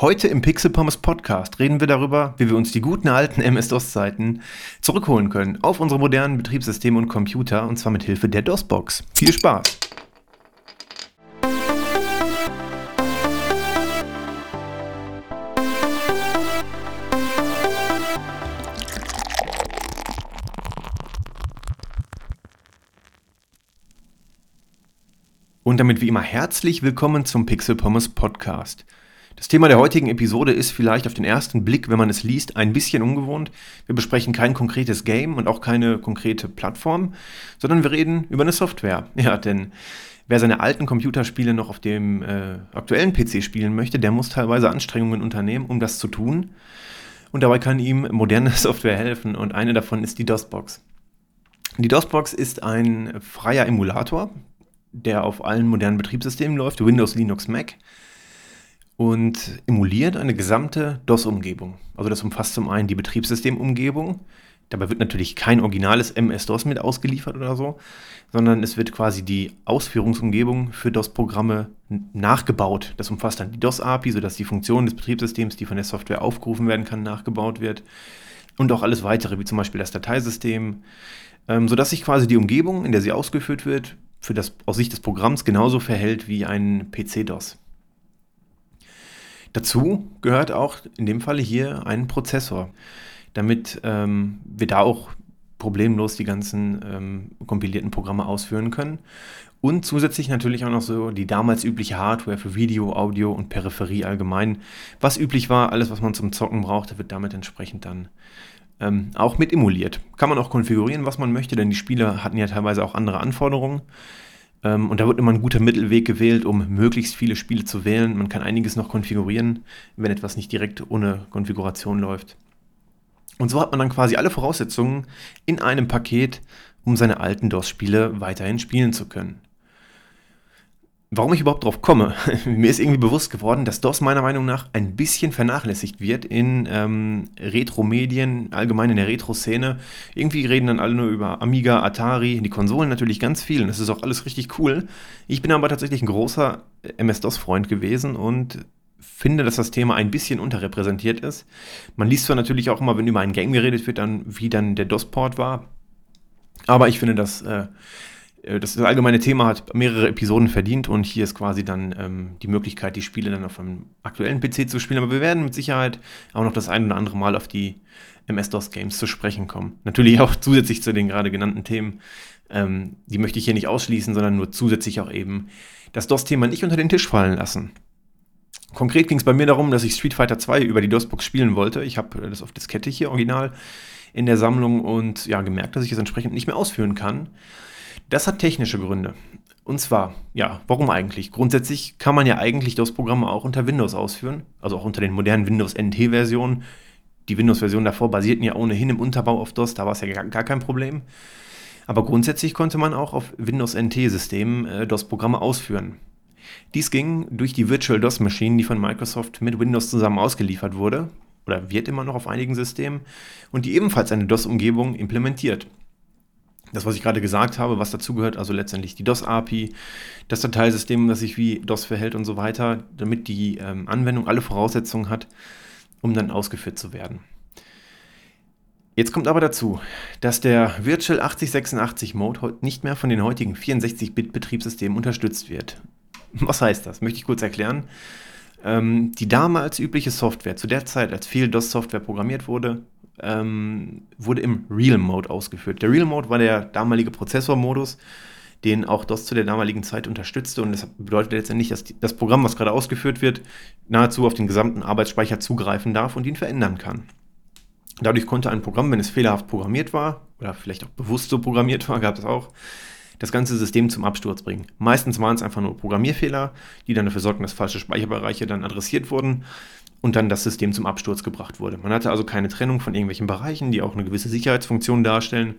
Heute im Pixel Pommes Podcast reden wir darüber, wie wir uns die guten alten MS-DOS-Zeiten zurückholen können auf unsere modernen Betriebssysteme und Computer und zwar mit Hilfe der DOS-Box. Viel Spaß! Und damit wie immer herzlich willkommen zum Pixel Pommes Podcast. Das Thema der heutigen Episode ist vielleicht auf den ersten Blick, wenn man es liest, ein bisschen ungewohnt. Wir besprechen kein konkretes Game und auch keine konkrete Plattform, sondern wir reden über eine Software. Ja, denn wer seine alten Computerspiele noch auf dem äh, aktuellen PC spielen möchte, der muss teilweise Anstrengungen unternehmen, um das zu tun. Und dabei kann ihm moderne Software helfen und eine davon ist die DOSBox. Die DOSBox ist ein freier Emulator, der auf allen modernen Betriebssystemen läuft, Windows, Linux, Mac und emuliert eine gesamte DOS-Umgebung. Also das umfasst zum einen die Betriebssystemumgebung. Dabei wird natürlich kein originales MS-DOS mit ausgeliefert oder so, sondern es wird quasi die Ausführungsumgebung für DOS-Programme nachgebaut. Das umfasst dann die DOS-API, sodass die Funktion des Betriebssystems, die von der Software aufgerufen werden kann, nachgebaut wird. Und auch alles weitere, wie zum Beispiel das Dateisystem, ähm, sodass sich quasi die Umgebung, in der sie ausgeführt wird, für das aus Sicht des Programms genauso verhält wie ein PC-DOS. Dazu gehört auch in dem Falle hier ein Prozessor, damit ähm, wir da auch problemlos die ganzen ähm, kompilierten Programme ausführen können. Und zusätzlich natürlich auch noch so die damals übliche Hardware für Video, Audio und Peripherie allgemein. Was üblich war, alles, was man zum Zocken brauchte, wird damit entsprechend dann ähm, auch mit emuliert. Kann man auch konfigurieren, was man möchte, denn die Spieler hatten ja teilweise auch andere Anforderungen. Ähm, und da wird immer ein guter Mittelweg gewählt, um möglichst viele Spiele zu wählen. Man kann einiges noch konfigurieren, wenn etwas nicht direkt ohne Konfiguration läuft. Und so hat man dann quasi alle Voraussetzungen in einem Paket, um seine alten DOS-Spiele weiterhin spielen zu können. Warum ich überhaupt drauf komme, mir ist irgendwie bewusst geworden, dass DOS meiner Meinung nach ein bisschen vernachlässigt wird in ähm, Retro-Medien, allgemein in der Retro-Szene. Irgendwie reden dann alle nur über Amiga, Atari, die Konsolen natürlich ganz viel und das ist auch alles richtig cool. Ich bin aber tatsächlich ein großer MS-DOS-Freund gewesen und finde, dass das Thema ein bisschen unterrepräsentiert ist. Man liest zwar natürlich auch immer, wenn über ein Game geredet wird, dann wie dann der DOS-Port war, aber ich finde, dass äh, äh, das allgemeine Thema hat mehrere Episoden verdient und hier ist quasi dann ähm, die Möglichkeit, die Spiele dann auf einem aktuellen PC zu spielen. Aber wir werden mit Sicherheit auch noch das ein oder andere Mal auf die MS-DOS-Games zu sprechen kommen. Natürlich auch zusätzlich zu den gerade genannten Themen. Ähm, die möchte ich hier nicht ausschließen, sondern nur zusätzlich auch eben das DOS-Thema nicht unter den Tisch fallen lassen. Konkret ging es bei mir darum, dass ich Street Fighter 2 über die DOS-Box spielen wollte. Ich habe das auf Diskette hier original in der Sammlung und ja gemerkt, dass ich es entsprechend nicht mehr ausführen kann. Das hat technische Gründe. Und zwar, ja, warum eigentlich? Grundsätzlich kann man ja eigentlich DOS-Programme auch unter Windows ausführen, also auch unter den modernen Windows NT-Versionen. Die Windows-Versionen davor basierten ja ohnehin im Unterbau auf DOS, da war es ja gar, gar, kein Problem. Aber grundsätzlich konnte man auch auf Windows NT-Systemen äh, DOS-Programme ausführen. Dies ging durch die Virtual DOS-Maschinen, die von Microsoft mit Windows zusammen ausgeliefert wurde, oder wird immer noch auf einigen Systemen, und die ebenfalls eine DOS-Umgebung implementiert das, was ich gerade gesagt habe, was dazugehört, also letztendlich die DOS-API, das Dateisystem, das sich wie DOS verhält und so weiter, damit die ähm, Anwendung alle Voraussetzungen hat, um dann ausgeführt zu werden. Jetzt kommt aber dazu, dass der Virtual 8086 Mode nicht mehr von den heutigen 64-Bit-Betriebssystemen unterstützt wird. Was heißt das? Möchte ich kurz erklären. Ähm, die damals übliche Software, zu der Zeit, als viel DOS-Software programmiert wurde, ähm, wurde im Real Mode ausgeführt. Der Real Mode war der damalige Prozessormodus, den auch DOS zu der damaligen Zeit unterstützte. Und das bedeutet letztendlich, dass das Programm, was gerade ausgeführt wird, nahezu auf den gesamten Arbeitsspeicher zugreifen darf und ihn verändern kann. Dadurch konnte ein Programm, wenn es fehlerhaft programmiert war, oder vielleicht auch bewusst so programmiert war, gab es auch, das ganze System zum Absturz bringen. Meistens waren es einfach nur Programmierfehler, die dann dafür sorgten, dass falsche Speicherbereiche dann adressiert wurden und dann das System zum Absturz gebracht wurde. Man hatte also keine Trennung von irgendwelchen Bereichen, die auch eine gewisse Sicherheitsfunktion darstellen.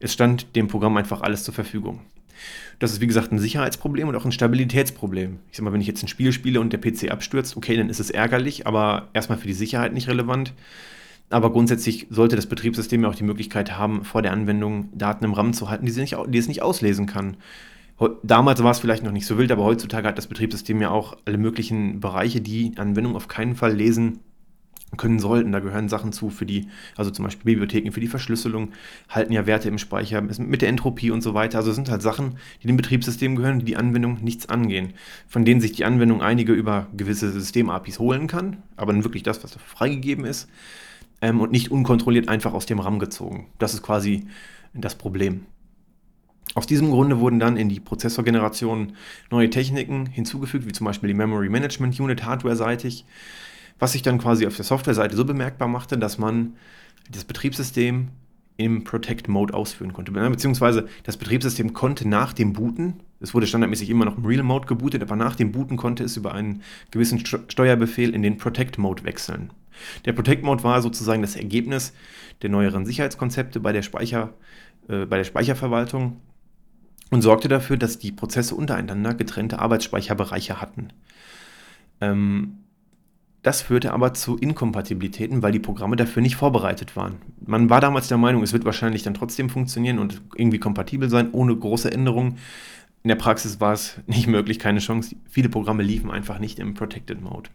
Es stand dem Programm einfach alles zur Verfügung. Das ist wie gesagt ein Sicherheitsproblem und auch ein Stabilitätsproblem. Ich sag mal, wenn ich jetzt ein Spiel spiele und der PC abstürzt, okay, dann ist es ärgerlich, aber erstmal für die Sicherheit nicht relevant. Aber grundsätzlich sollte das Betriebssystem ja auch die Möglichkeit haben, vor der Anwendung Daten im RAM zu halten, die, nicht, die es nicht auslesen kann. Damals war es vielleicht noch nicht so wild, aber heutzutage hat das Betriebssystem ja auch alle möglichen Bereiche, die Anwendungen auf keinen Fall lesen können sollten. Da gehören Sachen zu für die, also zum Beispiel Bibliotheken für die Verschlüsselung, halten ja Werte im Speicher mit der Entropie und so weiter. Also es sind halt Sachen, die dem Betriebssystem gehören, die die Anwendung nichts angehen, von denen sich die Anwendung einige über gewisse System-APIs holen kann, aber dann wirklich das, was freigegeben ist ähm, und nicht unkontrolliert einfach aus dem RAM gezogen. Das ist quasi das Problem. Aus diesem Grunde wurden dann in die Prozessorgeneration neue Techniken hinzugefügt, wie zum Beispiel die Memory Management Unit hardware-seitig, was sich dann quasi auf der Software-Seite so bemerkbar machte, dass man das Betriebssystem im Protect Mode ausführen konnte. Beziehungsweise das Betriebssystem konnte nach dem Booten, es wurde standardmäßig immer noch im Real Mode gebootet, aber nach dem Booten konnte es über einen gewissen Steuerbefehl in den Protect Mode wechseln. Der Protect Mode war sozusagen das Ergebnis der neueren Sicherheitskonzepte bei der, Speicher, äh, bei der Speicherverwaltung und sorgte dafür, dass die Prozesse untereinander getrennte Arbeitsspeicherbereiche hatten. Ähm, das führte aber zu Inkompatibilitäten, weil die Programme dafür nicht vorbereitet waren. Man war damals der Meinung, es wird wahrscheinlich dann trotzdem funktionieren und irgendwie kompatibel sein, ohne große Änderungen. In der Praxis war es nicht möglich, keine Chance. Viele Programme liefen einfach nicht im Protected Mode.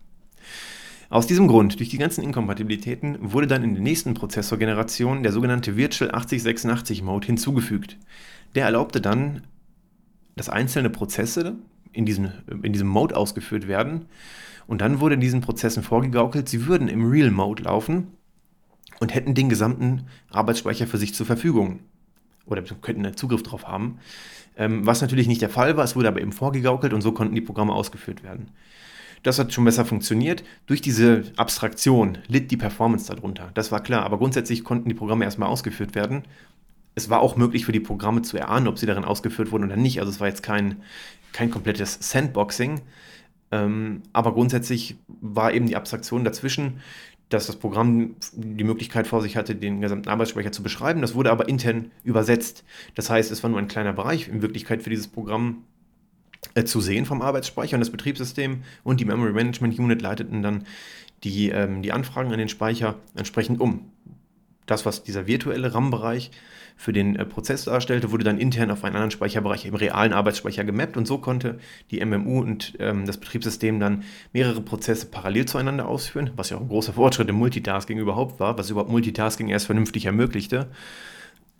Aus diesem Grund, durch die ganzen Inkompatibilitäten, wurde dann in der nächsten Prozessorgeneration der sogenannte Virtual 8086 Mode hinzugefügt. Der erlaubte dann, dass einzelne Prozesse in, diesen, in diesem Mode ausgeführt werden. Und dann wurde in diesen Prozessen vorgegaukelt, sie würden im Real Mode laufen und hätten den gesamten Arbeitsspeicher für sich zur Verfügung. Oder könnten einen Zugriff darauf haben. Ähm, was natürlich nicht der Fall war, es wurde aber eben vorgegaukelt und so konnten die Programme ausgeführt werden. Das hat schon besser funktioniert. Durch diese Abstraktion litt die Performance darunter. Das war klar, aber grundsätzlich konnten die Programme erstmal ausgeführt werden es war auch möglich für die Programme zu erahnen, ob sie darin ausgeführt wurden oder nicht. Also es war jetzt kein, kein komplettes Sandboxing. Ähm, aber grundsätzlich war eben die Abstraktion dazwischen, dass das Programm die Möglichkeit vor sich hatte, den gesamten Arbeitsspeicher zu beschreiben. Das wurde aber intern übersetzt. Das heißt, es war nur ein kleiner Bereich in Wirklichkeit für dieses Programm äh, zu sehen vom Arbeitsspeicher und das Betriebssystem und die Memory Management Unit leiteten dann die, ähm, die Anfragen an den Speicher entsprechend um. Das, was dieser virtuelle RAM-Bereich für den äh, Prozess darstellte, wurde dann intern auf einen anderen Speicherbereich im realen Arbeitsspeicher gemappt und so konnte die MMU und ähm, das Betriebssystem dann mehrere Prozesse parallel zueinander ausführen, was ja auch ein großer Fortschritt im Multitasking überhaupt war, was überhaupt Multitasking erst vernünftig ermöglichte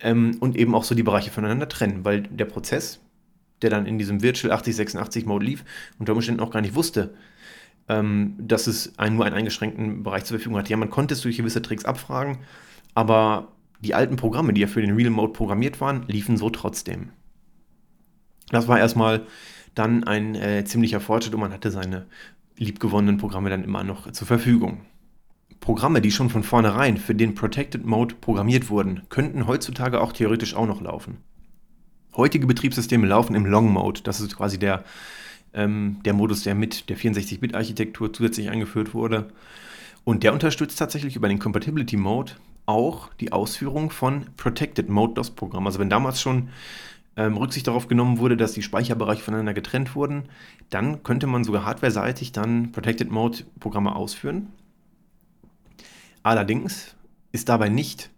ähm, und eben auch so die Bereiche voneinander trennen, weil der Prozess, der dann in diesem Virtual 8086 Mode lief, unter Umständen auch gar nicht wusste, ähm, dass es einen, nur einen eingeschränkten Bereich zur Verfügung hat. Ja, man konnte es durch gewisse Tricks abfragen, aber die alten Programme, die ja für den Real Mode programmiert waren, liefen so trotzdem. Das war erstmal dann ein äh, ziemlicher Fortschritt und man hatte seine liebgewonnenen Programme dann immer noch zur Verfügung. Programme, die schon von vornherein für den Protected Mode programmiert wurden, könnten heutzutage auch theoretisch auch noch laufen. Heutige Betriebssysteme laufen im Long Mode. Das ist quasi der, ähm, der Modus, der mit der 64-Bit-Architektur zusätzlich eingeführt wurde. Und der unterstützt tatsächlich über den Compatibility Mode auch die Ausführung von Protected Mode DOS-Programmen. Also wenn damals schon ähm, Rücksicht darauf genommen wurde, dass die Speicherbereiche voneinander getrennt wurden, dann könnte man sogar hardware-seitig dann Protected Mode Programme ausführen. Allerdings ist dabei nicht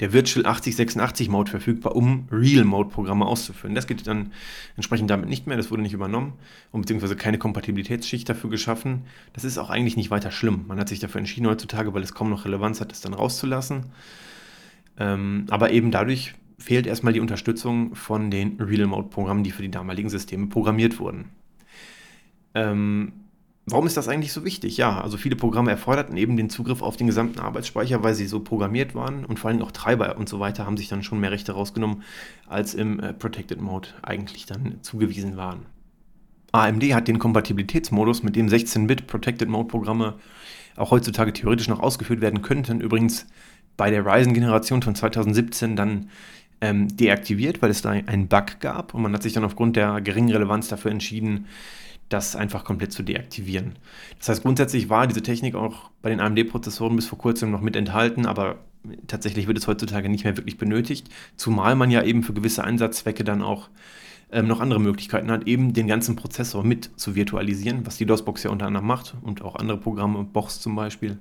der Virtual 8086 Mode verfügbar, um Real Mode Programme auszuführen. Das geht dann entsprechend damit nicht mehr, das wurde nicht übernommen und beziehungsweise keine Kompatibilitätsschicht dafür geschaffen. Das ist auch eigentlich nicht weiter schlimm. Man hat sich dafür entschieden heutzutage, weil es kaum noch Relevanz hat, das dann rauszulassen. Ähm, aber eben dadurch fehlt erstmal die Unterstützung von den Real Mode Programmen, die für die damaligen Systeme programmiert wurden. Ähm, Warum ist das eigentlich so wichtig? Ja, also viele Programme erforderten eben den Zugriff auf den gesamten Arbeitsspeicher, weil sie so programmiert waren und vor allem auch Treiber und so weiter haben sich dann schon mehr Rechte rausgenommen, als im äh, Protected Mode eigentlich dann zugewiesen waren. AMD hat den Kompatibilitätsmodus, mit dem 16-Bit Protected Mode Programme auch heutzutage theoretisch noch ausgeführt werden könnten, übrigens bei der Ryzen-Generation von 2017 dann ähm, deaktiviert, weil es da einen Bug gab und man hat sich dann aufgrund der geringen Relevanz dafür entschieden, das einfach komplett zu deaktivieren. Das heißt, grundsätzlich war diese Technik auch bei den AMD-Prozessoren bis vor kurzem noch mit enthalten, aber tatsächlich wird es heutzutage nicht mehr wirklich benötigt, zumal man ja eben für gewisse Einsatzzwecke dann auch ähm, noch andere Möglichkeiten hat, eben den ganzen Prozessor mit zu virtualisieren, was die DOS-Box ja unter anderem macht und auch andere Programme, Box zum Beispiel.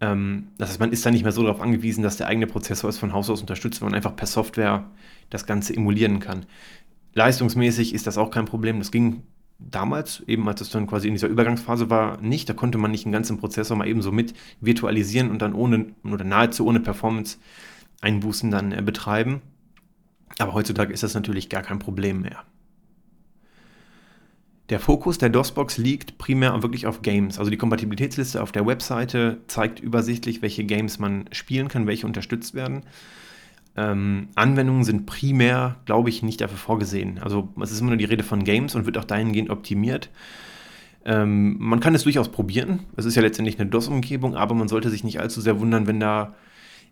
Ähm, das heißt, man ist da nicht mehr so darauf angewiesen, dass der eigene Prozessor es von Haus aus unterstützt, weil man einfach per Software das Ganze emulieren kann. leistungsmäßig ist das auch kein Problem. Das ging damals, eben als es dann quasi in dieser Übergangsphase war, nicht. Da konnte man nicht einen ganzen Prozessor mal eben so mit virtualisieren und dann ohne oder nahezu ohne Performance-Einbußen dann äh, betreiben. Aber heutzutage ist das natürlich gar kein Problem mehr. Der Fokus der DOSBox liegt primär wirklich auf Games. Also die Kompatibilitätsliste auf der Webseite zeigt übersichtlich, welche Games man spielen kann, welche unterstützt werden. Ähm, Anwendungen sind primär, glaube ich, nicht dafür vorgesehen. Also es ist immer nur die Rede von Games und wird auch dahingehend optimiert. Ähm, man kann es durchaus probieren. Es ist ja letztendlich eine DOS-Umgebung, aber man sollte sich nicht allzu sehr wundern, wenn da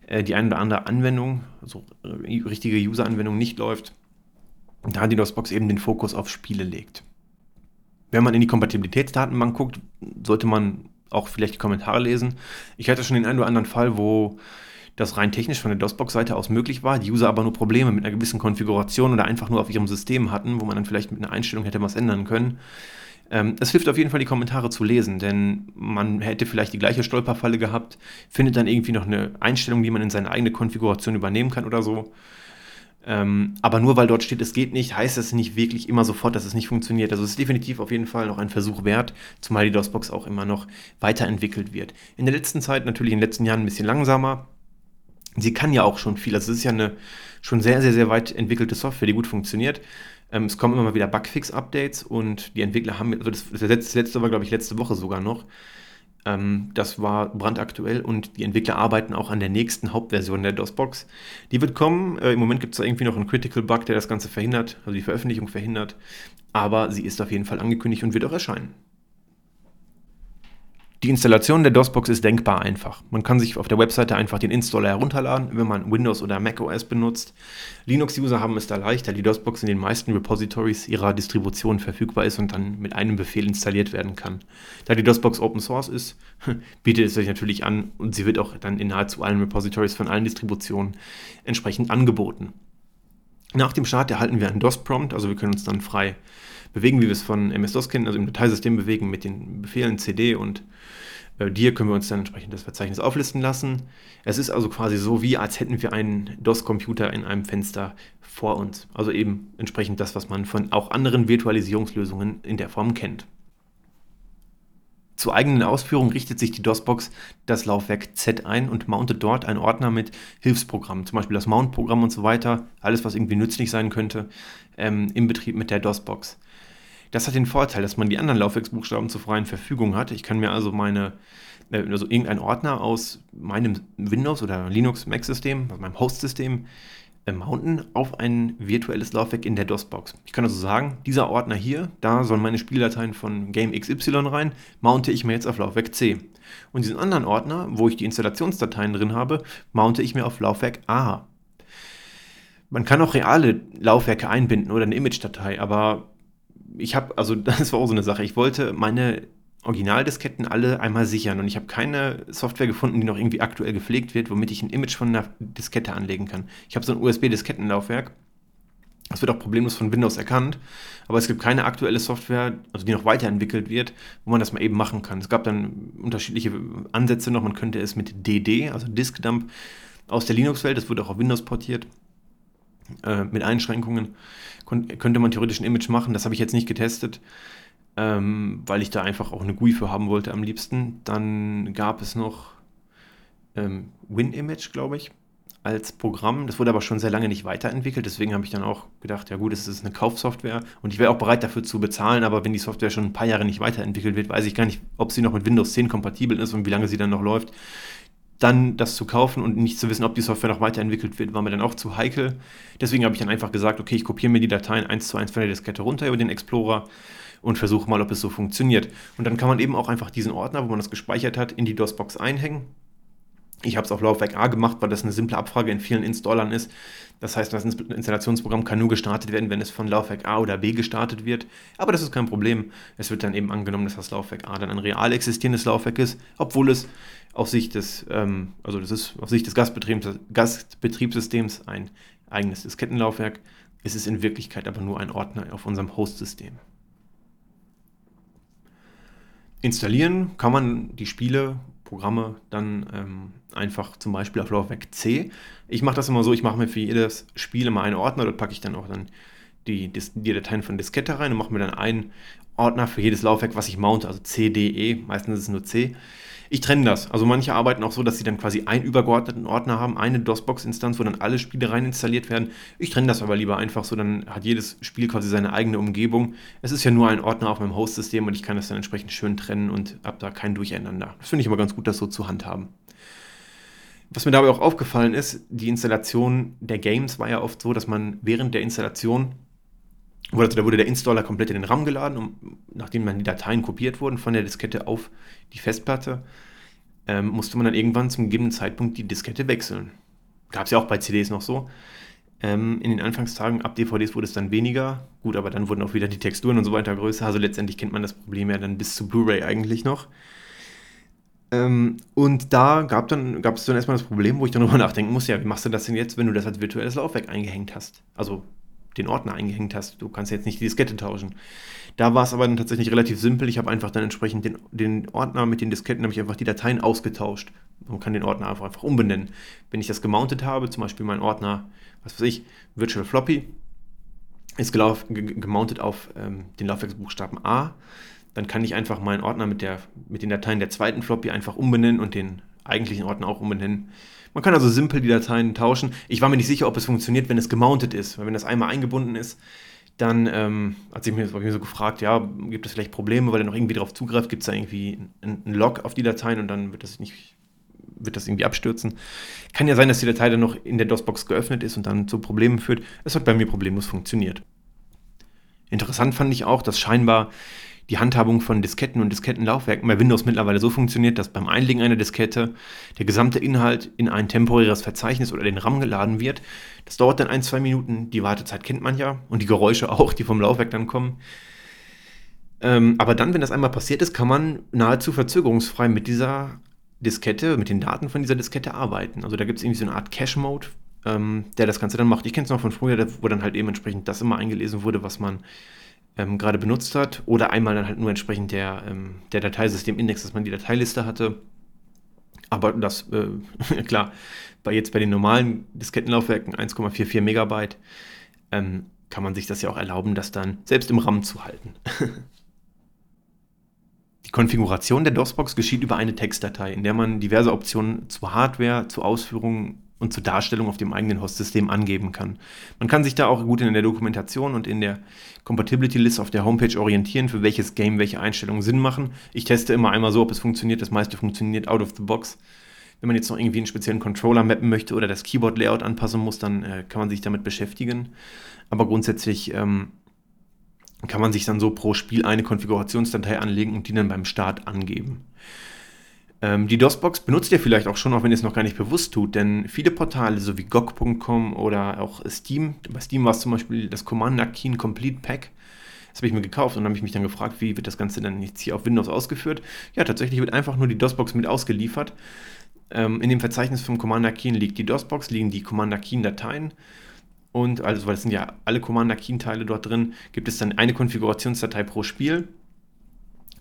äh, die eine oder andere Anwendung, also äh, richtige User-Anwendung nicht läuft, da die DOS-Box eben den Fokus auf Spiele legt. Wenn man in die Kompatibilitätsdatenbank guckt, sollte man auch vielleicht die Kommentare lesen. Ich hatte schon den einen oder anderen Fall, wo das rein technisch von der DOSBox-Seite aus möglich war, die User aber nur Probleme mit einer gewissen Konfiguration oder einfach nur auf ihrem System hatten, wo man dann vielleicht mit einer Einstellung hätte was ändern können. Ähm, es hilft auf jeden Fall, die Kommentare zu lesen, denn man hätte vielleicht die gleiche Stolperfalle gehabt, findet dann irgendwie noch eine Einstellung, die man in seine eigene Konfiguration übernehmen kann oder so. Ähm, aber nur weil dort steht, es geht nicht, heißt das nicht wirklich immer sofort, dass es nicht funktioniert. Also es ist definitiv auf jeden Fall noch ein Versuch wert, zumal die DOSBox auch immer noch weiterentwickelt wird. In der letzten Zeit, natürlich in den letzten Jahren ein bisschen langsamer. Sie kann ja auch schon viel. Also es ist ja eine schon sehr, sehr, sehr weit entwickelte Software, die gut funktioniert. Ähm, es kommen immer mal wieder Bugfix-Updates und die Entwickler haben, also das, das letzte war, glaube ich, letzte Woche sogar noch, ähm, das war brandaktuell und die Entwickler arbeiten auch an der nächsten Hauptversion der DOS-Box. Die wird kommen. Äh, Im Moment gibt es da irgendwie noch einen Critical Bug, der das Ganze verhindert, also die Veröffentlichung verhindert. Aber sie ist auf jeden Fall angekündigt und wird auch erscheinen. Die Installation der DOS-Box ist denkbar einfach. Man kann sich auf der Webseite einfach den Installer herunterladen, wenn man Windows oder Mac OS benutzt. Linux-User haben es da leicht, da die DOS-Box in den meisten Repositories ihrer Distribution verfügbar ist und dann mit einem Befehl installiert werden kann. Da die DOS-Box Open Source ist, bietet es sich natürlich an und sie wird auch dann in nahezu allen Repositories von allen Distributionen entsprechend angeboten. Nach dem Start erhalten wir einen DOS-Prompt, also wir können uns dann frei bewegen, wie wir es von MS-DOS kennen, also im Dateisystem bewegen mit den Befehlen CD und äh, dir können wir uns dann entsprechend das Verzeichnis auflisten lassen. Es ist also quasi so, wie als hätten wir einen DOS-Computer in einem Fenster vor uns. Also eben entsprechend das, was man von auch anderen Virtualisierungslösungen in der Form kennt. Zur eigenen Ausführung richtet sich die DOS-Box das Laufwerk Z ein und mountet dort einen Ordner mit Hilfsprogrammen, zum Beispiel das Mount-Programm und so weiter, alles, was irgendwie nützlich sein könnte, ähm, im Betrieb mit der DOS-Box. Das hat den Vorteil, dass man die anderen Laufwerksbuchstaben zur freien Verfügung hat. Ich kann mir also meine, äh, also irgendeinen Ordner aus meinem Windows- oder Linux-Mac-System, also meinem Host-System, äh, mounten auf ein virtuelles Laufwerk in der DOS-Box. Ich kann also sagen, dieser Ordner hier, da sollen meine Spieldateien von Game XY rein, mounte ich mir jetzt auf Laufwerk C. Und diesen anderen Ordner, wo ich die Installationsdateien drin habe, mounte ich mir auf Laufwerk A. Man kann auch reale Laufwerke einbinden oder eine Image-Datei, aber ich habe, also das war auch so eine Sache, ich wollte meine Originaldisketten alle einmal sichern und ich habe keine Software gefunden, die noch irgendwie aktuell gepflegt wird, womit ich ein Image von einer Diskette anlegen kann. Ich habe so ein USB-Diskettenlaufwerk. Das wird auch problemlos von Windows erkannt, aber es gibt keine aktuelle Software, also die noch weiterentwickelt wird, wo man das mal eben machen kann. Es gab dann unterschiedliche Ansätze noch. Man könnte es mit DD, also Disk Dump, aus der Linux-Welt, das wurde auch auf Windows portiert, äh, mit Einschränkungen könnte man theoretisch ein Image machen. Das habe ich jetzt nicht getestet, ähm, weil ich da einfach auch eine GUI für haben wollte am liebsten. Dann gab es noch ähm, WinImage, glaube ich, als Programm. Das wurde aber schon sehr lange nicht weiterentwickelt. Deswegen habe ich dann auch gedacht, ja gut, es ist eine Kaufsoftware und ich wäre auch bereit dafür zu bezahlen. Aber wenn die Software schon ein paar Jahre nicht weiterentwickelt wird, weiß ich gar nicht, ob sie noch mit Windows 10 kompatibel ist und wie lange sie dann noch läuft dann das zu kaufen und nicht zu wissen, ob die Software noch weiterentwickelt wird, war mir dann auch zu heikel. Deswegen habe ich dann einfach gesagt, okay, ich kopiere mir die Dateien eins zu eins von der Diskette runter über den Explorer und versuche mal, ob es so funktioniert. Und dann kann man eben auch einfach diesen Ordner, wo man das gespeichert hat, in die DOS-Box einhängen. Ich habe es auf Laufwerk A gemacht, weil das eine simple Abfrage in vielen Installern ist. Das heißt, das Installationsprogramm kann nur gestartet werden, wenn es von Laufwerk A oder B gestartet wird. Aber das ist kein Problem. Es wird dann eben angenommen, dass das Laufwerk A dann ein real existierendes Laufwerk ist, obwohl es auf Sicht des, ähm, also das ist auf Sicht des Gastbetriebs, Gastbetriebssystems ein eigenes Diskettenlaufwerk. Es ist in Wirklichkeit aber nur ein Ordner auf unserem Host-System. Installieren kann man die Spiele, Programme dann ähm, einfach zum Beispiel auf Laufwerk C. Ich mache das immer so, ich mache mir für jedes Spiel immer einen Ordner, dort packe ich dann auch dann die, die Dateien von Diskette rein und mache mir dann einen Ordner für jedes Laufwerk, was ich mounte, also C, D, E, meistens ist es nur C. Ich trenne das. Also manche arbeiten auch so, dass sie dann quasi einen übergeordneten Ordner haben, eine DOSBox-Instanz, wo dann alle Spiele rein installiert werden. Ich trenne das aber lieber einfach so, dann hat jedes Spiel quasi seine eigene Umgebung. Es ist ja nur ein Ordner auf meinem Host-System und ich kann das dann entsprechend schön trennen und habe da kein Durcheinander. Das finde ich aber ganz gut, das so zu handhaben. Was mir dabei auch aufgefallen ist, die Installation der Games war ja oft so, dass man während der Installation wurde, also da wurde der Installer komplett in den RAM geladen, um, nachdem dann die Dateien kopiert wurden von der Diskette auf die Festplatte, ähm, musste man dann irgendwann zum gegebenen Zeitpunkt die Diskette wechseln. Gab es ja auch bei CDs noch so. Ähm, in den Anfangstagen ab DVDs wurde es dann weniger. Gut, aber dann wurden auch wieder die Texturen und so weiter größer. Also letztendlich kennt man das Problem ja dann bis zu Blu-ray eigentlich noch. Ähm, und da gab, dann, es dann erstmal das Problem, wo ich dann darüber nachdenken muss, ja, wie machst du das denn jetzt, wenn du das als virtuelles Laufwerk eingehängt hast? Also den Ordner eingehängt hast. Du kannst jetzt nicht die Diskette tauschen. Da war es aber dann tatsächlich relativ simpel. Ich habe einfach dann entsprechend den, den Ordner mit den Disketten, habe ich einfach die Dateien ausgetauscht. Man kann den Ordner einfach, einfach umbenennen. Wenn ich das gemountet habe, zum Beispiel mein Ordner, was weiß ich, Virtual Floppy, ist gelauf, gemountet auf ähm, den Laufwerksbuchstaben A, dann kann ich einfach meinen Ordner mit, der, mit den Dateien der zweiten Floppy einfach umbenennen und den eigentlichen Ordner auch umbenennen. Man kann also simpel die Dateien tauschen. Ich war mir nicht sicher, ob es funktioniert, wenn es gemountet ist. Weil wenn das einmal eingebunden ist, dann ähm, hat sich mir, mir so gefragt, ja, gibt es vielleicht Probleme, weil er noch irgendwie darauf zugreift, gibt es da irgendwie einen Log auf die Dateien und dann wird das nicht wird das irgendwie abstürzen. Kann ja sein, dass die Datei dann noch in der DOS-Box geöffnet ist und dann zu Problemen führt. Es hat bei mir problemlos funktioniert. Interessant fand ich auch, dass scheinbar die Handhabung von Disketten und Diskettenlaufwerken bei Windows mittlerweile so funktioniert, dass beim Einlegen einer Diskette der gesamte Inhalt in ein temporäres Verzeichnis oder den RAM geladen wird. Das dauert dann ein, zwei Minuten. Die Wartezeit kennt man ja und die Geräusche auch, die vom Laufwerk dann kommen. Ähm, aber dann, wenn das einmal passiert ist, kann man nahezu verzögerungsfrei mit dieser Diskette, mit den Daten von dieser Diskette arbeiten. Also da gibt es irgendwie so eine Art Cache-Mode, ähm, der das Ganze dann macht. Ich kenne es noch von früher, wo dann halt eben entsprechend das immer eingelesen wurde, was man ähm, gerade benutzt hat oder einmal dann halt nur entsprechend der, ähm, der Dateisystemindex, dass man die Dateiliste hatte. Aber das, äh, klar, bei jetzt bei den normalen Diskettenlaufwerken 1,44 Megabyte ähm, kann man sich das ja auch erlauben, das dann selbst im RAM zu halten. Die Konfiguration der DOS-Box geschieht über eine Textdatei, in der man diverse Optionen zur Hardware, zur Ausführung und zur Darstellung auf dem eigenen Host-System angeben kann. Man kann sich da auch gut in der Dokumentation und in der Compatibility List auf der Homepage orientieren, für welches Game welche Einstellungen Sinn machen. Ich teste immer einmal so, ob es funktioniert. Das meiste funktioniert out of the box. Wenn man jetzt noch irgendwie einen speziellen Controller mappen möchte oder das Keyboard-Layout anpassen muss, dann äh, kann man sich damit beschäftigen. Aber grundsätzlich ähm, kann man sich dann so pro Spiel eine Konfigurationsdatei anlegen und die dann beim Start angeben. Ähm, die DOS-Box benutzt ihr vielleicht auch schon, auch wenn ihr es noch gar nicht bewusst tut, denn viele Portale, so wie GOG.com oder auch Steam, bei Steam war es zum Beispiel das Commander Keen Complete Pack, das habe ich mir gekauft und habe ich mich dann gefragt, wie wird das Ganze dann jetzt hier auf Windows ausgeführt? Ja, tatsächlich wird einfach nur die DOS-Box mit ausgeliefert. Ähm, in dem Verzeichnis vom Commander Keen liegt die DOS-Box, liegen die Commander Keen-Dateien. Und also, weil es sind ja alle Commander Keen-Teile dort drin, gibt es dann eine Konfigurationsdatei pro Spiel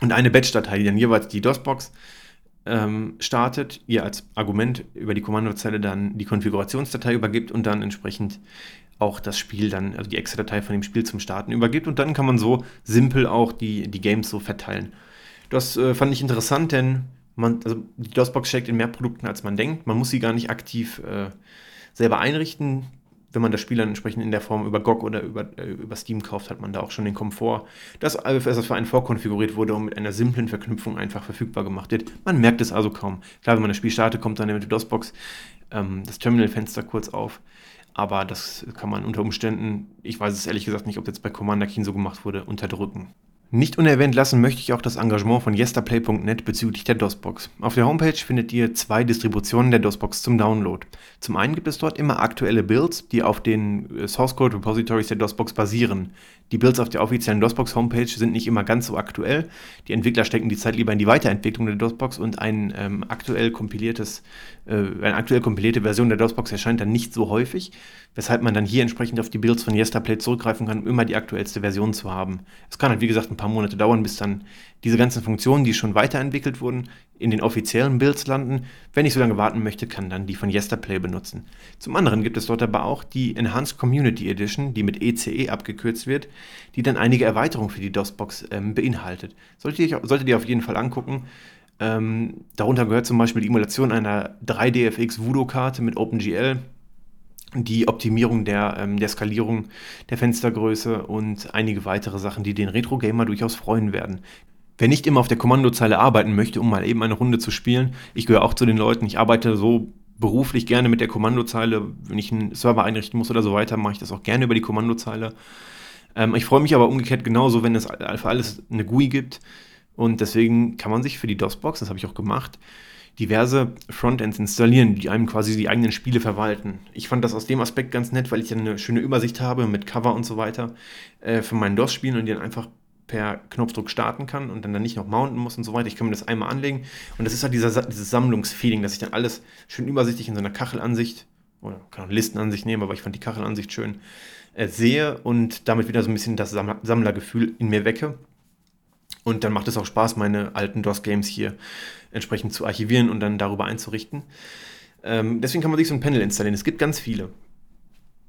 und eine Batch-Datei, die dann jeweils die DOS-Box ähm, startet, ihr als Argument über die Kommandozeile dann die Konfigurationsdatei übergibt und dann entsprechend auch das Spiel dann, also die Excel-Datei von dem Spiel zum Starten übergibt und dann kann man so simpel auch die, die Games so verteilen. Das äh, fand ich interessant, denn man, also die DOS-Box steckt in mehr Produkten, als man denkt. Man muss sie gar nicht aktiv äh, selber einrichten wenn man das Spiel dann entsprechend in der Form über GOG oder über, äh, über Steam kauft, hat man da auch schon den Komfort, dass das für einen vorkonfiguriert wurde und mit einer simplen Verknüpfung einfach verfügbar gemacht wird. Man merkt es also kaum. Klar, wenn man das Spiel startet, kommt dann mit der DOS-Box ähm, das Terminal-Fenster kurz auf. Aber das kann man unter Umständen, ich weiß es ehrlich gesagt nicht, ob jetzt bei Commander Keen so gemacht wurde, unterdrücken. Nicht unerwähnt lassen möchte ich auch das Engagement von yesterplay.net bezüglich der DOSBox. Auf der Homepage findet ihr zwei Distributionen der DOSBox zum Download. Zum einen gibt es dort immer aktuelle Builds, die auf den äh, Source Code Repositories der DOSBox basieren. Die Builds auf der offiziellen DOSBox Homepage sind nicht immer ganz so aktuell. Die Entwickler stecken die Zeit lieber in die Weiterentwicklung der DOSBox und ein ähm, aktuell kompiliertes, äh, eine aktuell kompilierte Version der DOSBox erscheint dann nicht so häufig weshalb man dann hier entsprechend auf die Builds von Yesterplay zurückgreifen kann, um immer die aktuellste Version zu haben. Es kann halt, wie gesagt, ein paar Monate dauern, bis dann diese ganzen Funktionen, die schon weiterentwickelt wurden, in den offiziellen Builds landen. Wenn ich so lange warten möchte, kann dann die von Yesterplay benutzen. Zum anderen gibt es dort aber auch die Enhanced Community Edition, die mit ECE e abgekürzt wird, die dann einige Erweiterungen für die DOSBox ähm, beinhaltet. Solltet ihr, solltet ihr auf jeden Fall angucken. Ähm, darunter gehört zum Beispiel die Emulation einer 3DFX Voodoo-Karte mit OpenGL, die Optimierung der, ähm, der Skalierung der Fenstergröße und einige weitere Sachen, die den Retro-Gamer durchaus freuen werden. Wer nicht immer auf der Kommandozeile arbeiten möchte, um mal eben eine Runde zu spielen, ich gehöre auch zu den Leuten, ich arbeite so beruflich gerne mit der Kommandozeile. Wenn ich einen Server einrichten muss oder so weiter, mache ich das auch gerne über die Kommandozeile. Ähm, ich freue mich aber umgekehrt genauso, wenn es für alles eine GUI gibt. Und deswegen kann man sich für die DOS-Box, das habe ich auch gemacht, diverse Frontends installieren, die einem quasi die eigenen Spiele verwalten. Ich fand das aus dem Aspekt ganz nett, weil ich dann eine schöne Übersicht habe mit Cover und so weiter äh, von meinen DOS-Spielen und die dann einfach per Knopfdruck starten kann und dann, dann nicht noch mounten muss und so weiter. Ich kann mir das einmal anlegen und das ist halt dieser, dieses Sammlungsfeeling, dass ich dann alles schön übersichtlich in so einer Kachelansicht oder kann auch Listenansicht nehmen, aber ich fand die Kachelansicht schön äh, sehe und damit wieder so ein bisschen das Sammlergefühl in mir wecke. Und dann macht es auch Spaß, meine alten DOS-Games hier entsprechend zu archivieren und dann darüber einzurichten. Ähm, deswegen kann man sich so ein Panel installieren. Es gibt ganz viele.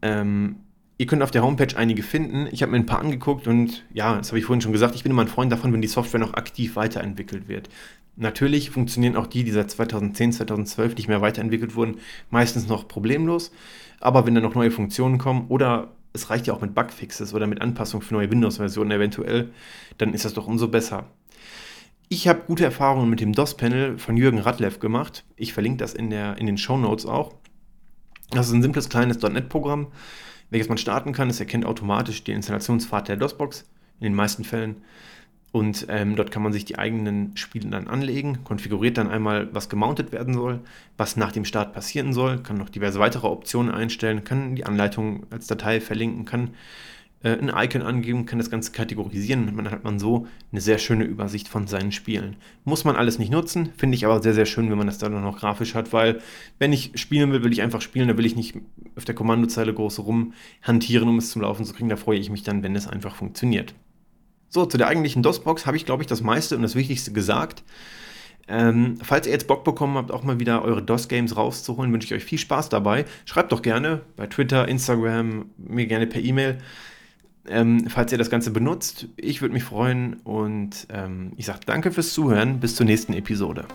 Ähm, ihr könnt auf der Homepage einige finden. Ich habe mir ein paar angeguckt und ja, das habe ich vorhin schon gesagt, ich bin immer ein Freund davon, wenn die Software noch aktiv weiterentwickelt wird. Natürlich funktionieren auch die, die seit 2010, 2012 nicht mehr weiterentwickelt wurden, meistens noch problemlos. Aber wenn da noch neue Funktionen kommen oder es reicht ja auch mit Bugfixes oder mit Anpassungen für neue Windows-Versionen eventuell, dann ist das doch umso besser. Ich habe gute Erfahrungen mit dem DOS-Panel von Jürgen Radlev gemacht. Ich verlinke das in, der, in den Show Notes auch. Das ist ein simples kleines .NET-Programm, welches man starten kann. Es erkennt automatisch den Installationspfad der DOS-Box in den meisten Fällen. Und ähm, dort kann man sich die eigenen Spiele dann anlegen, konfiguriert dann einmal, was gemountet werden soll, was nach dem Start passieren soll, kann noch diverse weitere Optionen einstellen, kann die Anleitung als Datei verlinken, kann äh, ein Icon angeben, kann das Ganze kategorisieren dann hat man so eine sehr schöne Übersicht von seinen Spielen. Muss man alles nicht nutzen, finde ich aber sehr, sehr schön, wenn man das dann noch grafisch hat, weil wenn ich spielen will, will ich einfach spielen, da will ich nicht auf der Kommandozeile groß rumhantieren, um es zum Laufen zu kriegen, da freue ich mich dann, wenn es einfach funktioniert. So, zu der eigentlichen DOS-Box habe ich, glaube ich, das meiste und das Wichtigste gesagt. Ähm, falls ihr jetzt Bock bekommen habt, auch mal wieder eure DOS-Games rauszuholen, wünsche ich euch viel Spaß dabei. Schreibt doch gerne bei Twitter, Instagram, mir gerne per E-Mail, ähm, falls ihr das Ganze benutzt. Ich würde mich freuen und ähm, ich sage danke fürs Zuhören. Bis zur nächsten Episode.